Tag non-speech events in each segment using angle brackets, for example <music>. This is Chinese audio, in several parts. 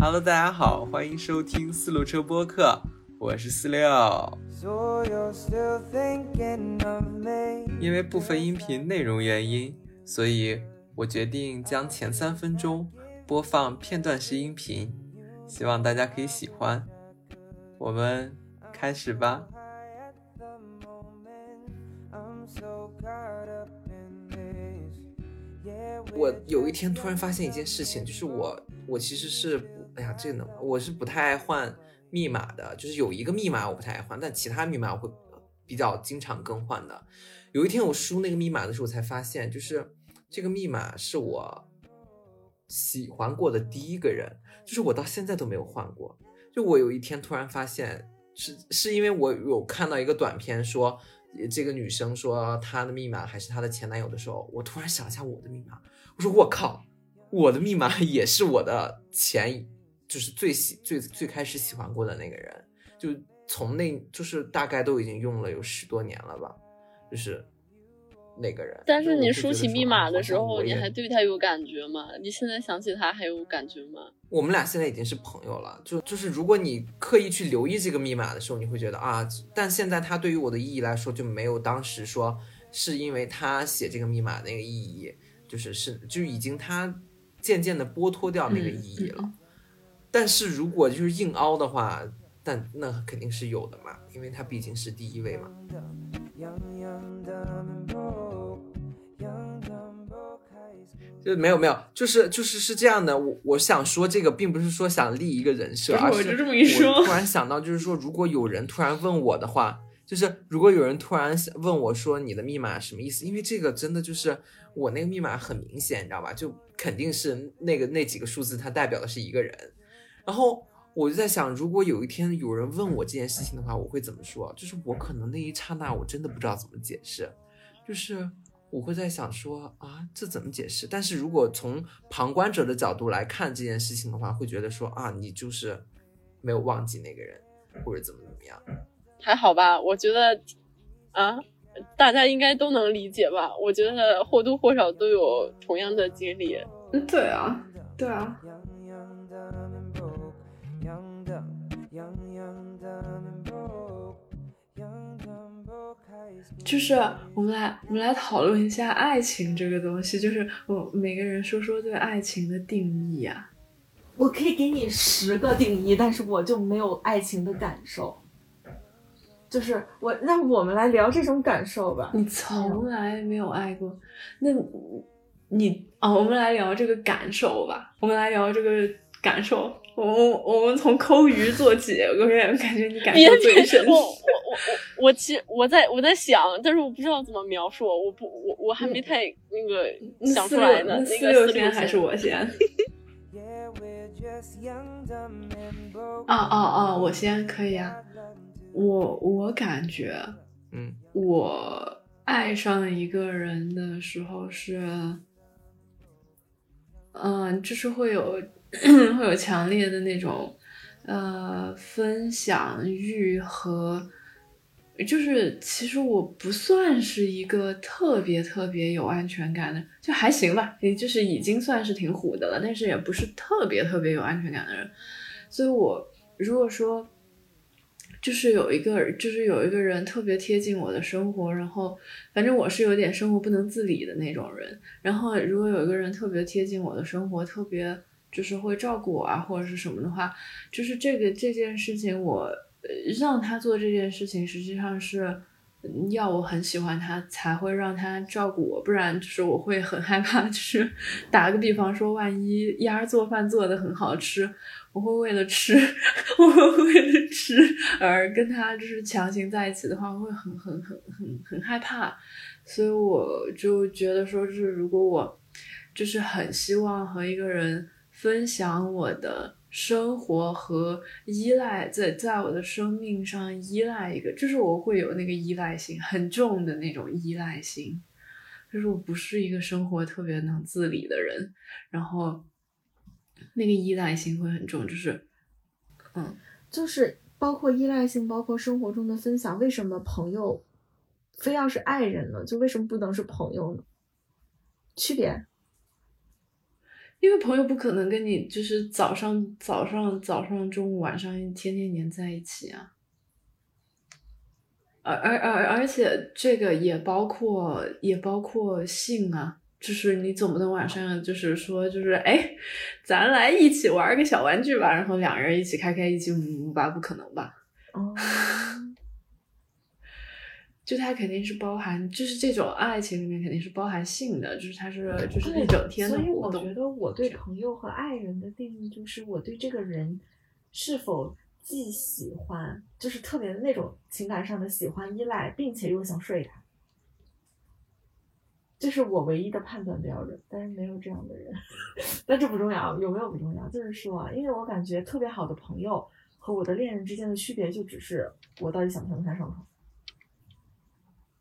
Hello，大家好，欢迎收听四路车播客，我是四六。因为部分音频内容原因，所以我决定将前三分钟播放片段式音频，希望大家可以喜欢。我们开始吧。我有一天突然发现一件事情，就是我我其实是哎呀，这个能我是不太爱换密码的，就是有一个密码我不太爱换，但其他密码我会比较经常更换的。有一天我输那个密码的时候，才发现就是这个密码是我喜欢过的第一个人，就是我到现在都没有换过。就我有一天突然发现，是是因为我有看到一个短片说。这个女生说她的密码还是她的前男友的时候，我突然想一下我的密码，我说我靠，我的密码也是我的前，就是最喜最最开始喜欢过的那个人，就从那就是大概都已经用了有十多年了吧，就是。那个人，但是你输起密码的时候，你还对他有感觉吗？你现在想起他还有感觉吗？我们俩现在已经是朋友了，就就是如果你刻意去留意这个密码的时候，你会觉得啊，但现在他对于我的意义来说就没有当时说是因为他写这个密码那个意义，就是是就已经他渐渐的剥脱掉那个意义了。但是如果就是硬凹的话，但那肯定是有的嘛，因为他毕竟是第一位嘛。就没有没有，就是就是是这样的。我我想说这个，并不是说想立一个人设，而是我突然想到，就是说，如果有人突然问我的话，就是如果有人突然问我说你的密码什么意思？因为这个真的就是我那个密码很明显，你知道吧？就肯定是那个那几个数字，它代表的是一个人。然后我就在想，如果有一天有人问我这件事情的话，我会怎么说？就是我可能那一刹那，我真的不知道怎么解释，就是。我会在想说啊，这怎么解释？但是如果从旁观者的角度来看这件事情的话，会觉得说啊，你就是没有忘记那个人，或者怎么怎么样？还好吧，我觉得啊，大家应该都能理解吧？我觉得或多或少都有同样的经历。嗯，对啊，对啊。就是我们来，我们来讨论一下爱情这个东西。就是我每个人说说对爱情的定义啊。我可以给你十个定义，但是我就没有爱情的感受。就是我，那我们来聊这种感受吧。你从来没有爱过，那你啊，我们来聊这个感受吧。我们来聊这个感受。我我我们从抠鱼做起，我感觉感觉你感受最深。我我 <laughs> 我我我其实我在我在想，但是我不知道怎么描述。我不我我还没太那个想出来呢。那个四六先还是我先？<laughs> 啊啊啊！我先可以啊。我我感觉，嗯，我爱上一个人的时候是，嗯，就是会有。<clears throat> 会有强烈的那种，呃，分享欲和，就是其实我不算是一个特别特别有安全感的，就还行吧，也就是已经算是挺虎的了，但是也不是特别特别有安全感的人，所以我如果说。就是有一个，就是有一个人特别贴近我的生活，然后反正我是有点生活不能自理的那种人，然后如果有一个人特别贴近我的生活，特别。就是会照顾我啊，或者是什么的话，就是这个这件事情，我让他做这件事情，实际上是要我很喜欢他才会让他照顾我，不然就是我会很害怕。就是打个比方说，万一丫做饭做的很好吃，我会为了吃，<laughs> 我会为了吃而跟他就是强行在一起的话，我会很很很很很害怕。所以我就觉得说，就是如果我就是很希望和一个人。分享我的生活和依赖，在在我的生命上依赖一个，就是我会有那个依赖性很重的那种依赖性，就是我不是一个生活特别能自理的人，然后那个依赖性会很重，就是，嗯，就是包括依赖性，包括生活中的分享，为什么朋友非要是爱人呢？就为什么不能是朋友呢？区别？因为朋友不可能跟你就是早上早上早上中午晚上天天黏在一起啊。而而而而且这个也包括也包括性啊，就是你总不能晚上就是说就是哎，咱来一起玩个小玩具吧，然后两人一起开开一起舞舞吧，不可能吧？哦，就它肯定是包含，就是这种爱情里面肯定是包含性的，就是它是就是对一整天的所以。我觉得我对朋友和爱人的定义就是我对这个人是否既喜欢，就是特别的那种情感上的喜欢、依赖，并且又想睡他。这是我唯一的判断标准，但是没有这样的人，<laughs> 但这不重要，有没有不重要，就是说啊，因为我感觉特别好的朋友和我的恋人之间的区别，就只是我到底想不想跟他上床。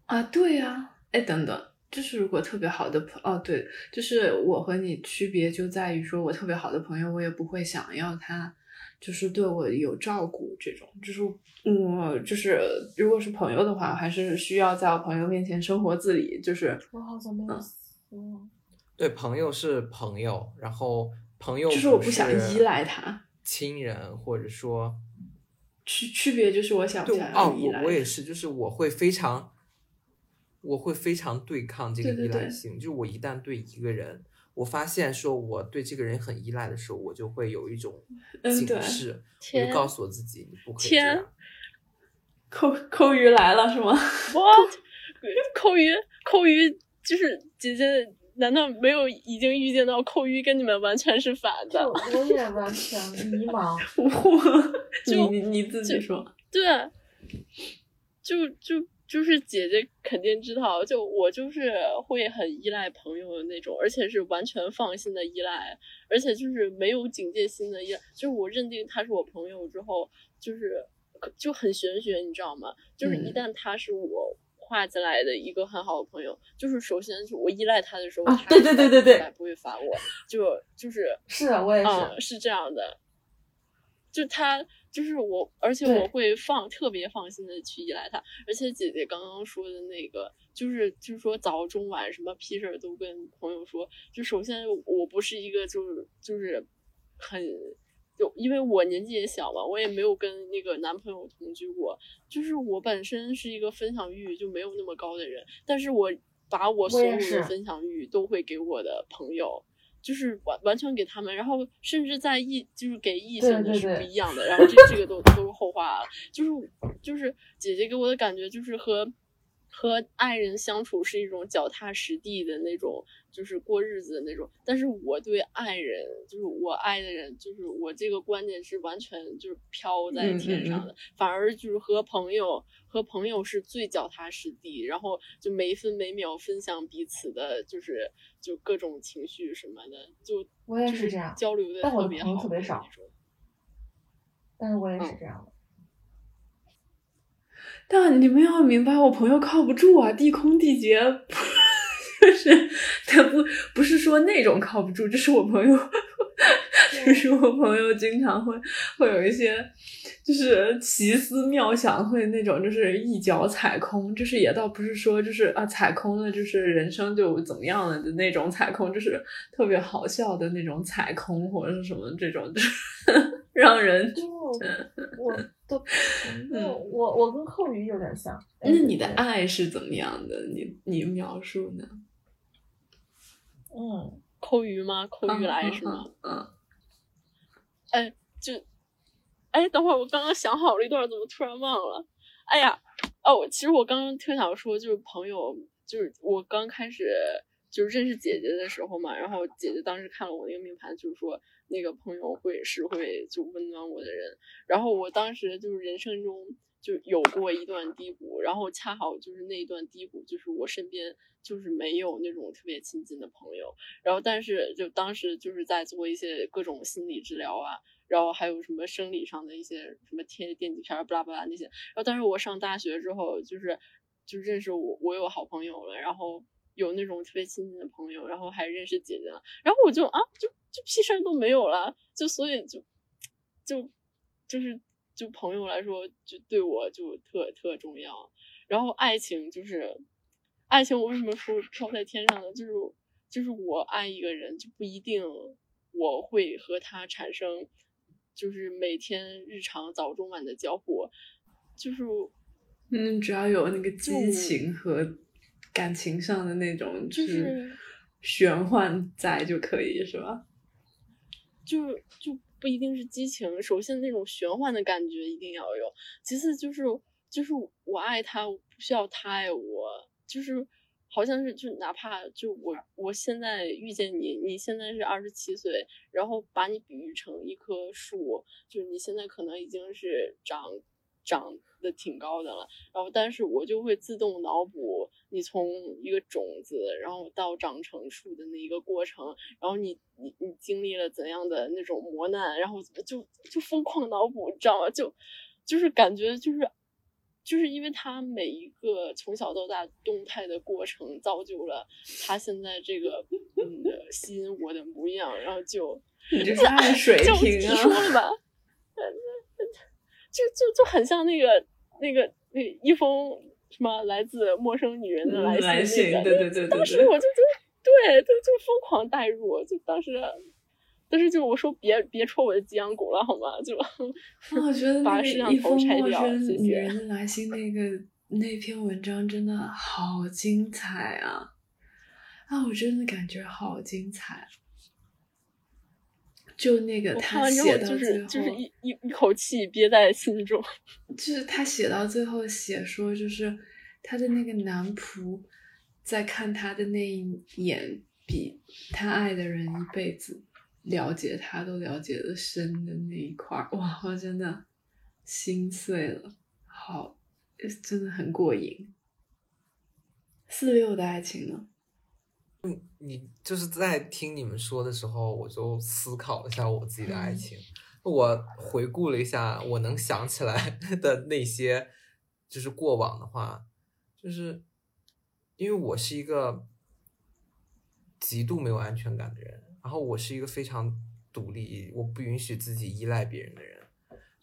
啊，对呀、哎，等等，就是如果特别好的朋，哦，对，就是我和你区别就在于说，我特别好的朋友，我也不会想要他，就是对我有照顾这种，就是我就是如果是朋友的话，还是需要在我朋友面前生活自理，就是我好像没有嗯。说，对，朋友是朋友，然后朋友就是我不不想依赖他，亲人，或者说区区别就是我想不对想要哦，依赖他我我也是，就是我会非常，我会非常对抗这个对对对依赖性。就是我一旦对一个人，我发现说我对这个人很依赖的时候，我就会有一种警嗯对示，我就告诉我自己，你不可以这天样。扣扣鱼来了是吗？<laughs> What？扣鱼，扣鱼就是姐姐，难道没有已经预见到扣鱼跟你们完全是反的？<laughs> 我也完全迷茫。我就你你你自己说，对，就就就是姐姐肯定知道，就我就是会很依赖朋友的那种，而且是完全放心的依赖，而且就是没有警戒心的依赖，就是我认定他是我朋友之后，就是就很玄学，你知道吗？就是一嗯旦他是我。画进来的一个很好的朋友，就是首先是我依赖他的时候，对对对对对不会烦我，就就是是啊，我也是。嗯，是这样的，就他就是我，而且我会放特别放心的去依赖他，而且姐姐刚刚说的那个，就是就是说早中晚什么屁事儿都跟朋友说，就首先我不是一个就是就是很。就因为我年纪也小嘛，我也没有跟那个男朋友同居过，就是我本身是一个分享欲就没有那么高的人，但是我把我所有的分享欲都会给我的朋友，就是完完全给他们，然后甚至在异就是给异性的是不一样的，然后这这个都都是后话了。就是就是姐姐给我的感觉就是和和爱人相处是一种脚踏实地的那种，就是过日子的那种。但是我对爱人，就是我爱的人，就是我这个观念是完全就是飘在嗯嗯嗯天上的，反而就是和朋友和朋友是最脚踏实地，然后就每分每秒分享彼此的，就是就各种情绪什么的，就我也是这样交流的但我的朋友特别好特别少。但是我也是嗯这样的。但你们要明白，我朋友靠不住啊，地空地劫，<laughs> 就是他不不是说那种靠不住，就是我朋友，就是我朋友经常会会有一些就是奇思妙想，会那种就是一脚踩空，就是也倒不是说就是啊踩空了，就是人生就怎么样了的那种踩空，就是特别好笑的那种踩空或者是什么这种，就 <laughs> 是让人。就我的朋友，<laughs> 嗯我我跟寇宇有点像。哎那你的爱是怎么样的？你你描述呢？嗯，扣鱼吗？扣鱼来是吗？嗯？嗯，哎，就，哎，等会儿我刚刚想好了一段，怎么突然忘了？哎呀，哦，其实我刚刚特想说，就是朋友，就是我刚开始就是认识姐姐的时候嘛，然后姐姐当时看了我那个命盘，就是说那个朋友会是会就温暖我的人，然后我当时就是人生中就有过一段低谷，然后恰好就是那一段低谷，就是我身边就是没有那种特别亲近的朋友，然后但是就当时就是在做一些各种心理治疗啊，然后还有什么生理上的一些什么贴电极片儿，巴拉巴拉那些。然后但是我上大学之后，就是就认识我我有好朋友了，然后有那种特别亲近的朋友，然后还认识姐姐了，然后我就啊就就屁事儿都没有了，就所以就就就是就朋友来说，就对我就特特重要。然后爱情就是爱情，我为什么说飘在天上呢？就是就是我爱一个人就不一定我会和他产生就是每天日常早中晚的交互，就是嗯，只要有那个激情和感情上的那种就是玄幻在就可以，是吧？就就不一定是激情，首先那种玄幻的感觉一定要有，其次就是就是我爱他，我不需要他爱我，就是好像是就哪怕就我我现在遇见你，你现在是二十七岁，然后把你比喻成一棵树，就是你现在可能已经是长长得挺高的了，然后但是我就会自动脑补你从一个种子，然后到长成树的那一个过程，然后你你你经历了怎样的那种磨难，然后就就疯狂脑补，你知道吗？就就是感觉就是就是因为他每一个从小到大动态的过程，造就了他现在这个嗯吸引我的模样，然后就你这是爱水就平直说了啊！吧，<laughs> 就就就很像那个那个那一封什么来自陌生女人的嗯来来信那个，对对对对对当时我就就对，就就疯狂代入，就当时。但是就我说别别戳我的脊梁骨了好吗？就啊我觉得 <laughs> 那个把摄像一封头拆掉，陌生谢谢女人。的来信那个那篇文章真的好精彩啊！啊，我真的感觉好精彩。就那个他写到最后，就是就是一一一口气憋在心中。<laughs> 就是他写到最后写说，就是他的那个男仆在看他的那一眼，比他爱的人一辈子了解他都了解的深的那一块儿，哇，我真的心碎了，好，真的很过瘾。四六的爱情呢？嗯你就是在听你们说的时候，我就思考一下我自己的爱情。我回顾了一下我能想起来 <laughs> 的那些，就是过往的话，就是因为我是一个极度没有安全感的人，然后我是一个非常独立，我不允许自己依赖别人的人。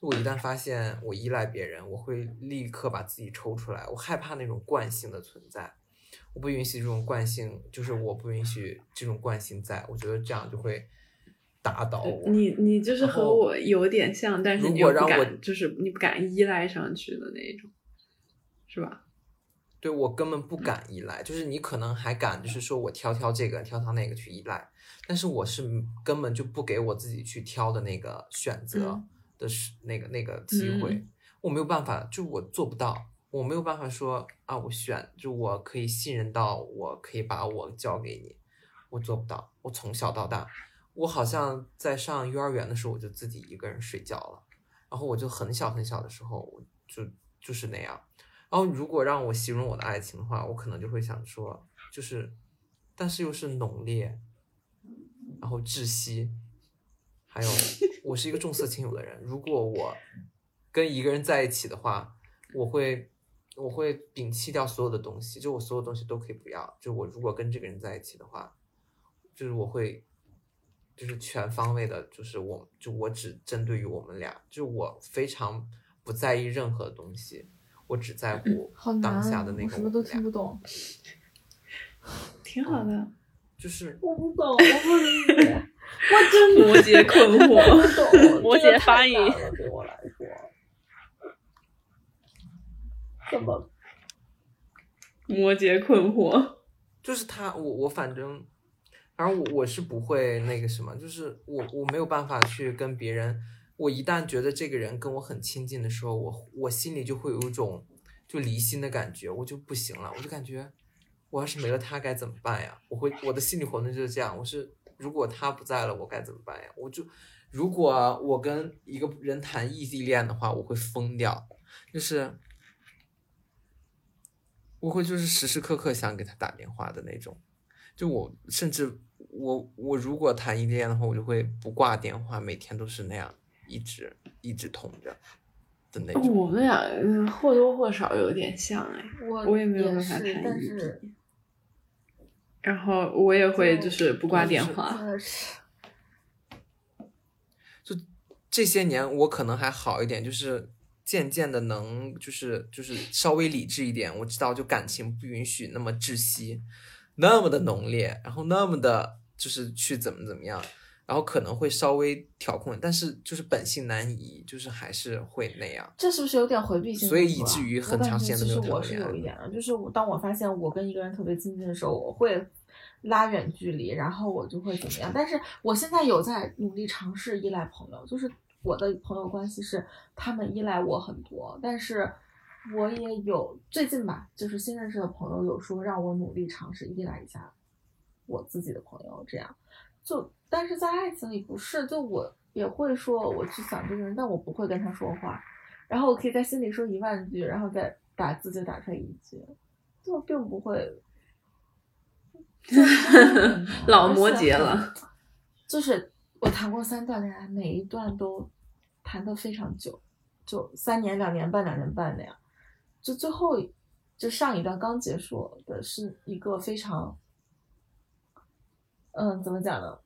我一旦发现我依赖别人，我会立刻把自己抽出来，我害怕那种惯性的存在。我不允许这种惯性，就是我不允许这种惯性在，我觉得这样就会打倒我。你你就是和我有点像，但是如你又不果让我敢，就是你不敢依赖上去的那一种，是吧？对我根本不敢依赖，就是你可能还敢，就是说我挑挑这个，挑挑那个去依赖，但是我是根本就不给我自己去挑的那个选择嗯的是、那个那个机会，嗯我没有办法，就我做不到，我没有办法说啊，我选，就我可以信任到，我可以把我交给你，我做不到，我从小到大，我好像在上幼儿园的时候我就自己一个人睡觉了，然后我就很小很小的时候我就就是那样。然后，如果让我形容我的爱情的话，我可能就会想说，就是，但是又是浓烈，然后窒息，还有，<laughs> 我是一个重色轻友的人。如果我跟一个人在一起的话，我会，我会摒弃掉所有的东西，就我所有东西都可以不要。就我如果跟这个人在一起的话，就是我会，就是全方位的，就是我就我只针对于我们俩，就是我非常不在意任何东西。我只在乎当下的那我什么都听不懂。<laughs> 挺好的。就是我不懂，我不理解，<laughs> 我真的摩羯 <laughs> 困惑不懂。摩这个羯发音对我来说，怎么摩羯困惑，就是他，我我反正，反正我我是不会那个什么，就是我我没有办法去跟别人，我一旦觉得这个人跟我很亲近的时候，我我心里就会有一种就离心的感觉，我就不行了，我就感觉我要是没了他该怎么办呀？我会我的心理活动就是这样，我是如果他不在了，我该怎么办呀？我就如果我跟一个人谈异地恋的话，我会疯掉，就是。我会就是时时刻刻想给他打电话的那种，就我甚至我我如果谈异地恋的话，我就会不挂电话，每天都是那样一直一直通着的那种。我们俩嗯或多或少有点像哎，我我也没有办法是谈异但是地，然后我也会就就是不挂电话，就这些年我可能还好一点，就是渐渐的能就是就是稍微理智一点，我知道就感情不允许那么窒息，那么的浓烈，然后那么的就是去怎么怎么样。然后可能会稍微调控，但是就是本性难移，就是还是会那样。这是不是有点回避性？所以以至于很长时间都没有谈我是有一点的，就是我当我发现我跟一个人特别亲近的时候，我会拉远距离，然后我就会怎么样？但是我现在有在努力尝试依赖朋友，就是我的朋友关系是他们依赖我很多，但是我也有最近吧，就是新认识的朋友有说让我努力尝试依赖一下我自己的朋友，这样就。但是在爱情里不是，就我也会说我去想这个人，但我不会跟他说话，然后我可以在心里说一万句，然后再打字就打出来一句，就并不会。<laughs> 老摩羯了，就是我谈过三段恋爱，每一段都谈的非常久，就三年、两年半、两年半那样，就最后就上一段刚结束的是一个非常，嗯，怎么讲呢？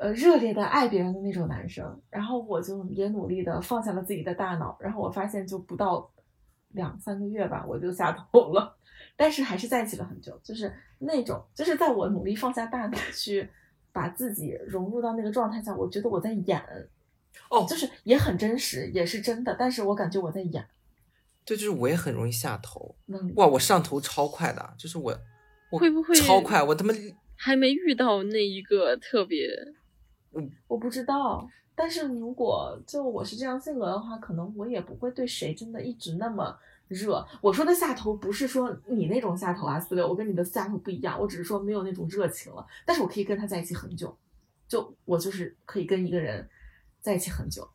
呃，热烈的爱别人的那种男生，然后我就也努力的放下了自己的大脑，然后我发现就不到两三个月吧，我就下头了，但是还是在一起了很久，就是那种，就是在我努力放下大脑去把自己融入到那个状态下，我觉得我在演，哦，就是也很真实，也是真的，但是我感觉我在演，对，就是我也很容易下头，哇，我上头超快的，就是我，会不会超快？我他妈还没遇到那一个特别。我不知道，但是如果就我是这样性格的话，可能我也不会对谁真的一直那么热。我说的下头不是说你那种下头啊，四六，我跟你的下头不一样，我只是说没有那种热情了。但是我可以跟他在一起很久，就我就是可以跟一个人在一起很久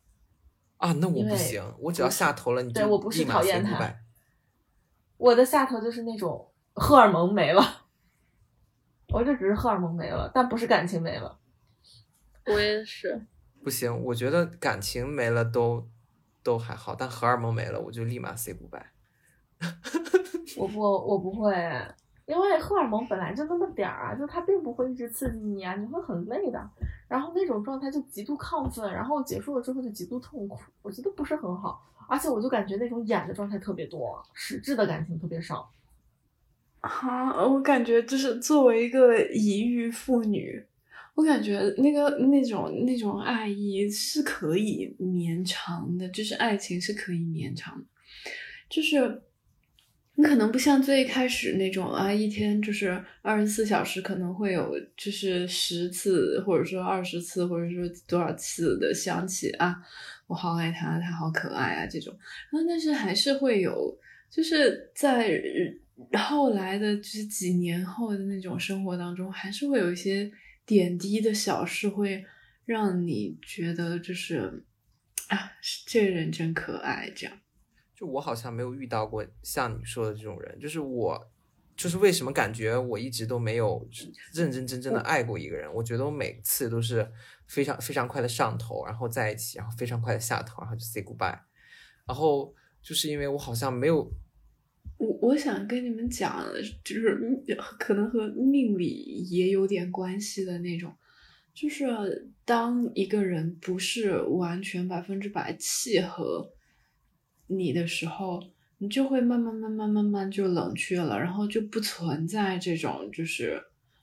啊。那我不行，我只要下头了，你对我不是讨厌他，我的下头就是那种荷尔蒙没了，我就只是荷尔蒙没了，但不是感情没了。我也是，不行，我觉得感情没了都都还好，但荷尔蒙没了，我就立马 say goodbye。<laughs> 我不，我不会，因为荷尔蒙本来就那么点儿啊，就它并不会一直刺激你啊，你会很累的。然后那种状态就极度亢奋，然后结束了之后就极度痛苦，我觉得不是很好。而且我就感觉那种演的状态特别多，实质的感情特别少。啊，我感觉就是作为一个已育妇女。我感觉那个那种那种爱意是可以绵长的，就是爱情是可以绵长的，就是你可能不像最开始那种啊，一天就是二十四小时可能会有就是十次或者说二十次或者说多少次的想起啊，我好爱他，他好可爱啊这种，然后但是还是会有，就是在后来的就是几年后的那种生活当中，还是会有一些。点滴的小事会让你觉得就是啊，这人真可爱。这样，就我好像没有遇到过像你说的这种人。就是我，就是为什么感觉我一直都没有认认真真的爱过一个人？我觉得我每次都是非常非常快的上头，然后在一起，然后非常快的下头，然后就 say goodbye。然后就是因为我好像没有。我我想跟你们讲，就是可能和命理也有点关系的那种，就是当一个人不是完全百分之百契合你的时候，你就会慢慢慢慢慢慢就冷却了，然后就不存在这种，就是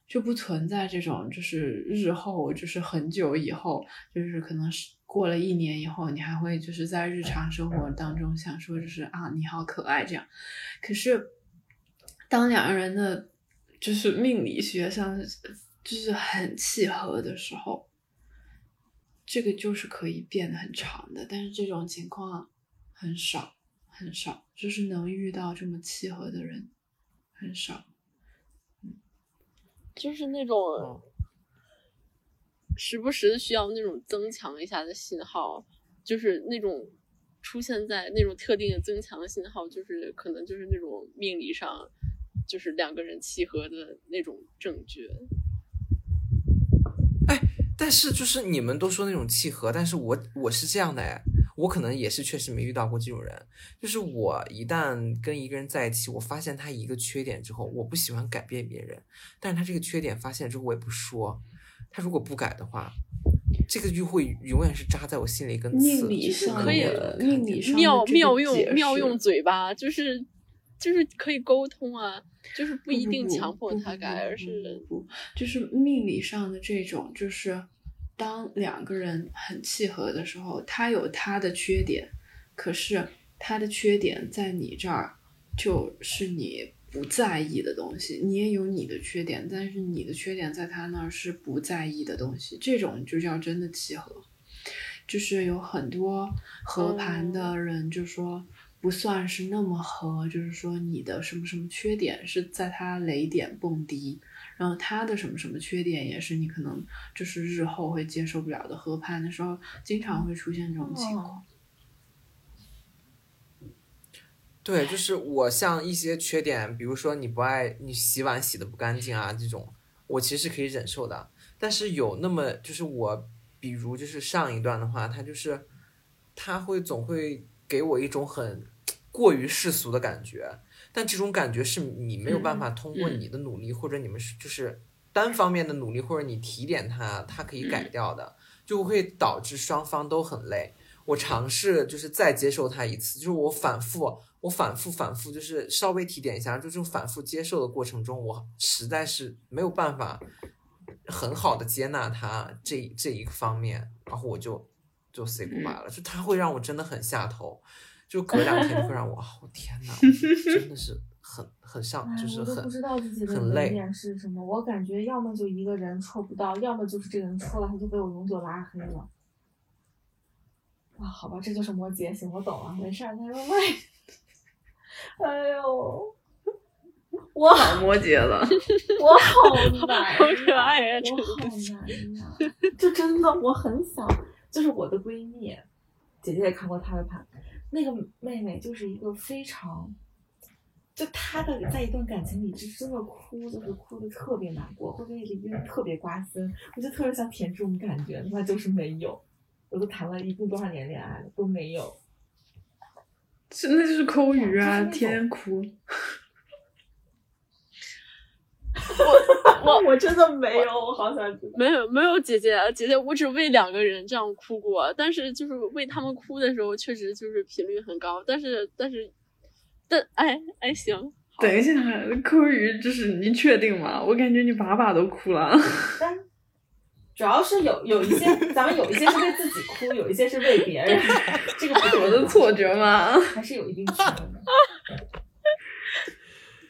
就不存在这种，就是日后就是很久以后，就是可能是。过了一年以后，你还会就是在日常生活当中想说，就是啊，你好可爱这样。可是，当两个人的就是命理学上就是很契合的时候，这个就是可以变得很长的。但是这种情况很少很少，就是能遇到这么契合的人很少。嗯，就是那种。时不时的需要那种增强一下的信号，就是那种出现在那种特定的增强的信号，就是可能就是那种命理上就是两个人契合的那种证据。哎，但是就是你们都说那种契合，但是我我是这样的哎，我可能也是确实没遇到过这种人。就是我一旦跟一个人在一起，我发现他一个缺点之后，我不喜欢改变别人，但是他这个缺点发现之后，我也不说。他如果不改的话，这个就会永远是扎在我心里一根刺。命理上可以，命理上妙妙用妙用嘴巴，就是就是可以沟通啊，就是不一定强迫他改，而是不就是命理上的这种，就是当两个人很契合的时候，他有他的缺点，可是他的缺点在你这儿就是你不在意的东西，你也有你的缺点，但是你的缺点在他那儿是不在意的东西，这种就叫真的契合。就是有很多合盘的人就说不算是那么合，就是说你的什么什么缺点是在他雷点蹦迪，然后他的什么什么缺点也是你可能就是日后会接受不了的。合盘的时候经常会出现这种情况。对，就是我像一些缺点，比如说你不爱你洗碗洗的不干净啊，这种我其实可以忍受的。但是有那么就是我，比如就是上一段的话，他就是他会总会给我一种很过于世俗的感觉，但这种感觉是你没有办法通过嗯。你的努力或者你们是就是单方面的努力或者你提点他，他可以改掉的，就会导致双方都很累。我尝试就是再接受他一次，就是我反复，我反复反复，就是稍微提点一下，就这种反复接受的过程中，我实在是没有办法很好的接纳他这这一个方面，然后我就就 say goodbye 了，就他会让我真的很下头，就隔两天就会让我，<laughs> 我、天呐，真的是很很上，哎就是很我都不知道自己的雷很累。点是什么。我感觉要么就一个人戳不到，要么就是这个人戳了，他就被我永久拉黑了。啊，好吧，这就是摩羯，行，我懂了，没事儿。他说喂，<laughs> 哎呦，我好摩羯了，<laughs> 我好难，好可爱啊这我好难呀！就真的我很想，就是我的闺蜜，姐姐也看过她的盘，那个妹妹就是一个非常，就她的在一段感情里是真的哭，就是哭的特别难过，或者里边特别瓜分，我就特别想舔这种感觉，那就是没有，我都谈了一共多少年恋爱了都没有，真的就是抠鱼啊，天天哭。<laughs> 我我我真的没有，我好想知道。没有没有姐姐姐姐，我只为两个人这样哭过，但是就是为他们哭的时候，确实就是频率很高，但是但是但哎哎行，等一下，抠鱼就是你确定吗？我感觉你把把都哭了。但主要是有有一些，咱们有一些是为自己哭，有一些是为别人，<laughs> 这个不是我的错觉吗？还是有一定区别的。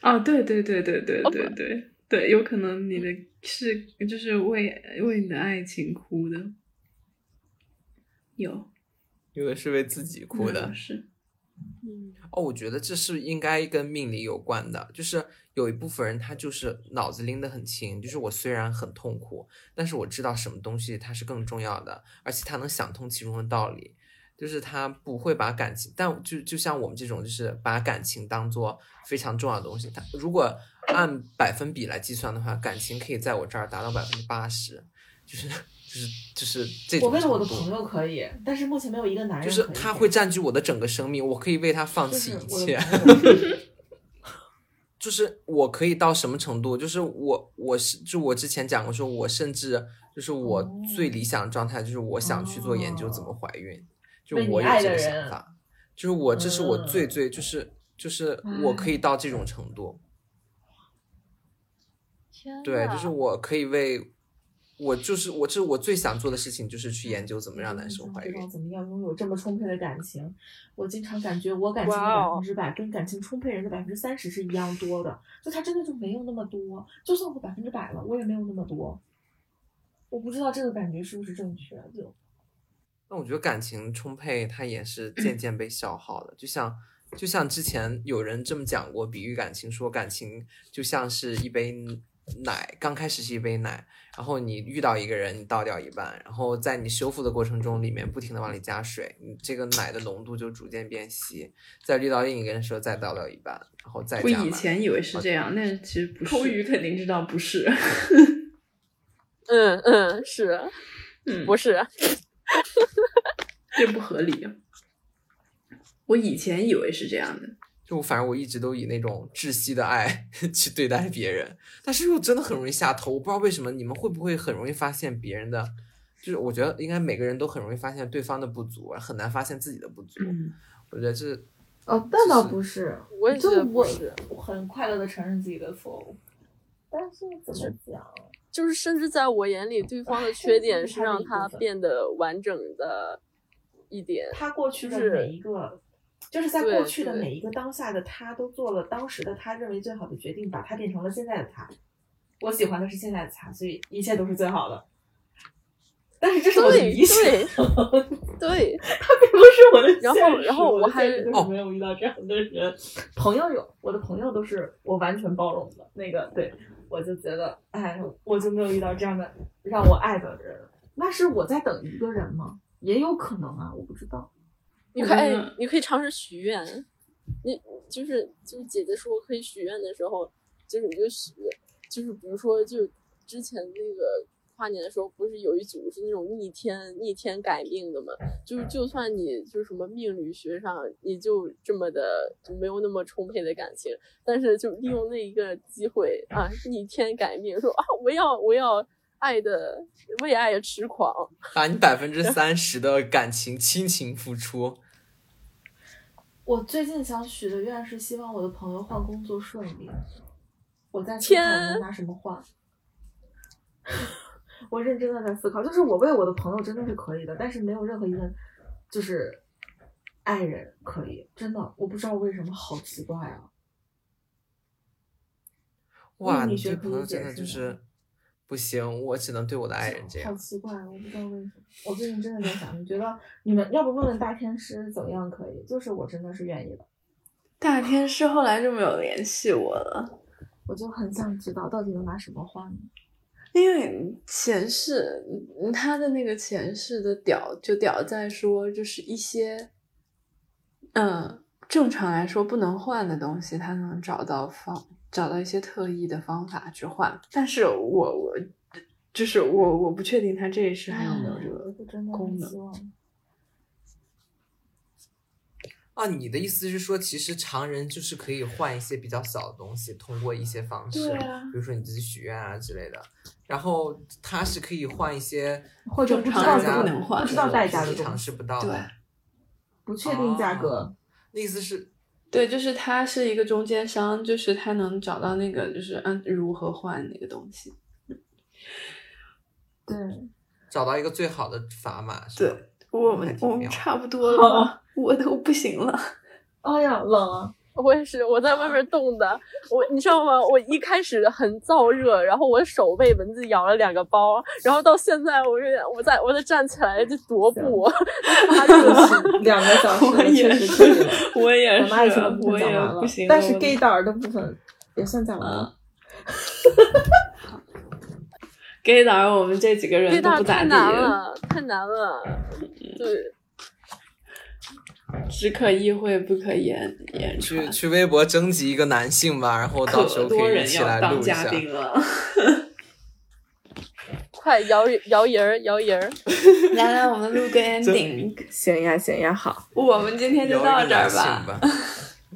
<laughs> 啊，对对对对对哦对对 <laughs> 对，有可能你的是就是为为你的爱情哭的，有。有的是为自己哭的，是。嗯。哦，我觉得这是应该跟命理有关的，就是有一部分人他就是脑子拎得很清，就是我虽然很痛苦，但是我知道什么东西它是更重要的，而且他能想通其中的道理，就是他不会把感情，但就就像我们这种，就是把感情当做非常重要的东西，他如果按百分比来计算的话，感情可以在我这儿达到百分之八十，就是就是就是这种我为了我的朋友可以，但是目前没有一个男人就是他会占据我的整个生命，我可以为他放弃一切。<laughs> 就是我可以到什么程度？就是我我是就我之前讲过，说我甚至就是我哦最理想的状态，就是我想去做研究怎么怀孕，就我有这个想法，就是我这是我最嗯最就是就是我可以哎到这种程度，天对，就是我可以为我就是我这是我最想做的事情，就是去研究怎么让男生怀孕知道。怎么样拥有这么充沛的感情。我经常感觉我感情的百分之百跟感情充沛人的百分之三十是一样多的，就他真的就没有那么多。就算我百分之百了，我也没有那么多。我不知道这个感觉是不是正确，就那我觉得感情充沛，它也是渐渐被消耗的。就像就像之前有人这么讲过，比喻感情说感情就像是一杯奶，刚开始是一杯奶，然后你遇到一个人，你倒掉一半，然后在你修复的过程中，里面不停的往里加水，你这个奶的浓度就逐渐变稀。再遇到另一个人的时候，再倒掉一半，然后再我以前以为是这样，但是其实不是。抠鱼肯定知道不是。<laughs> 嗯嗯是嗯，不是？<laughs> 这不合理啊！我以前以为是这样的，就我反正我一直都以那种窒息的爱 <laughs> 去对待别人，但是又真的很容易下头。我不知道为什么，你们会不会很容易发现别人的？就是我觉得应该每个人都很容易发现对方的不足，很难发现自己的不足。嗯，我觉得这哦，那倒不是，就我也觉得不是我很快乐的承认自己的错误，但是怎么讲？就是甚至在我眼里，对方的缺点是让他变得完整的一点。他过去的就是每一个，就是在过去的每一个当下的他，都做了当时的他认为最好的决定，把他变成了现在的他。我喜欢的是现在的他，所以一切都是最好的。但是这是我的对理想，对 <laughs> 他，并不是我的。然后然后我还没有遇到这样的人。朋友有，我的朋友都是我完全包容的。那个，对我就觉得，哎，我就没有遇到这样的让我爱的人。那是我在等一个人吗？也有可能啊，我不知道。你可以你可以尝试许愿。你就是就是姐姐说可以许愿的时候，就是你就许，就是比如说就之前那个跨年的时候，不是有一组是那种逆天逆天改命的嘛？就是就算你就是什么命理学上你就这么的就没有那么充沛的感情，但是就利用那一个机会啊，逆天改命，说啊我要我要爱的为爱痴狂，把你百分之三十的感情亲情付出。我最近想许的愿是希望我的朋友换工作顺利。我在思考天能拿什么换。<laughs> 我认真的在思考，就是我为我的朋友真的是可以的，但是没有任何一个就是爱人可以，真的我不知道为什么，好奇怪啊！哇，你这朋友真的就是不行，我只能对我的爱人这样好。奇怪，我不知道为什么。我最近真的在想，你觉得你们要不问问大天师怎么样可以？就是我真的是愿意的，大天师后来就没有联系我了，我就很想知道到底能拿什么换呢？因为前世嗯他的那个前世的屌就屌在说，就是一些，嗯，正常来说不能换的东西，他能找到方找到一些特异的方法去换。但是我我就是我我不确定他这一世还有没有这个功能很希。望。啊，你的意思是说，其实常人就是可以换一些比较小的东西，通过一些方式，对啊比如说你自己许愿啊之类的。然后他是可以换一些或者不知道不能换不知道代价的尝，试不到对的。不确定价格。哦那意思是，对，就是他是一个中间商，就是他能找到那个，就是嗯如何换那个东西。对，找到一个最好的砝码？对我们我们差不多了，我都不行了。哎呀，冷啊！我也是，我在外面冻的，我你知道吗？我一开始很燥热，然后我的手被蚊子咬了两个包，然后到现在我有点，我在我在站起来就踱步。<laughs> 两个小时，我也是，我也是，部分我也讲完了不行了。但是 gay 胆儿的部分也算讲完了。<laughs> gay 胆儿，我们这几个人都不咋地，难了，太难了。对，只可意会不可言言去传。去微博征集一个男性吧，然后到时候可以一多人要起来录一当嘉下。宾了。<laughs> <laughs> 快摇摇人儿，摇人儿。<laughs> 来来，我们录个 ending。行呀，行呀，好，我们今天就到这儿吧，吧。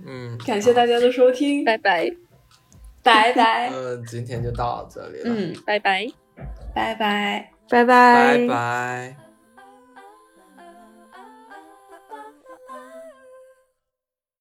嗯，感谢大家的收听，拜拜，拜拜。嗯，今天就到这里了，嗯，拜拜。拜拜。拜拜拜。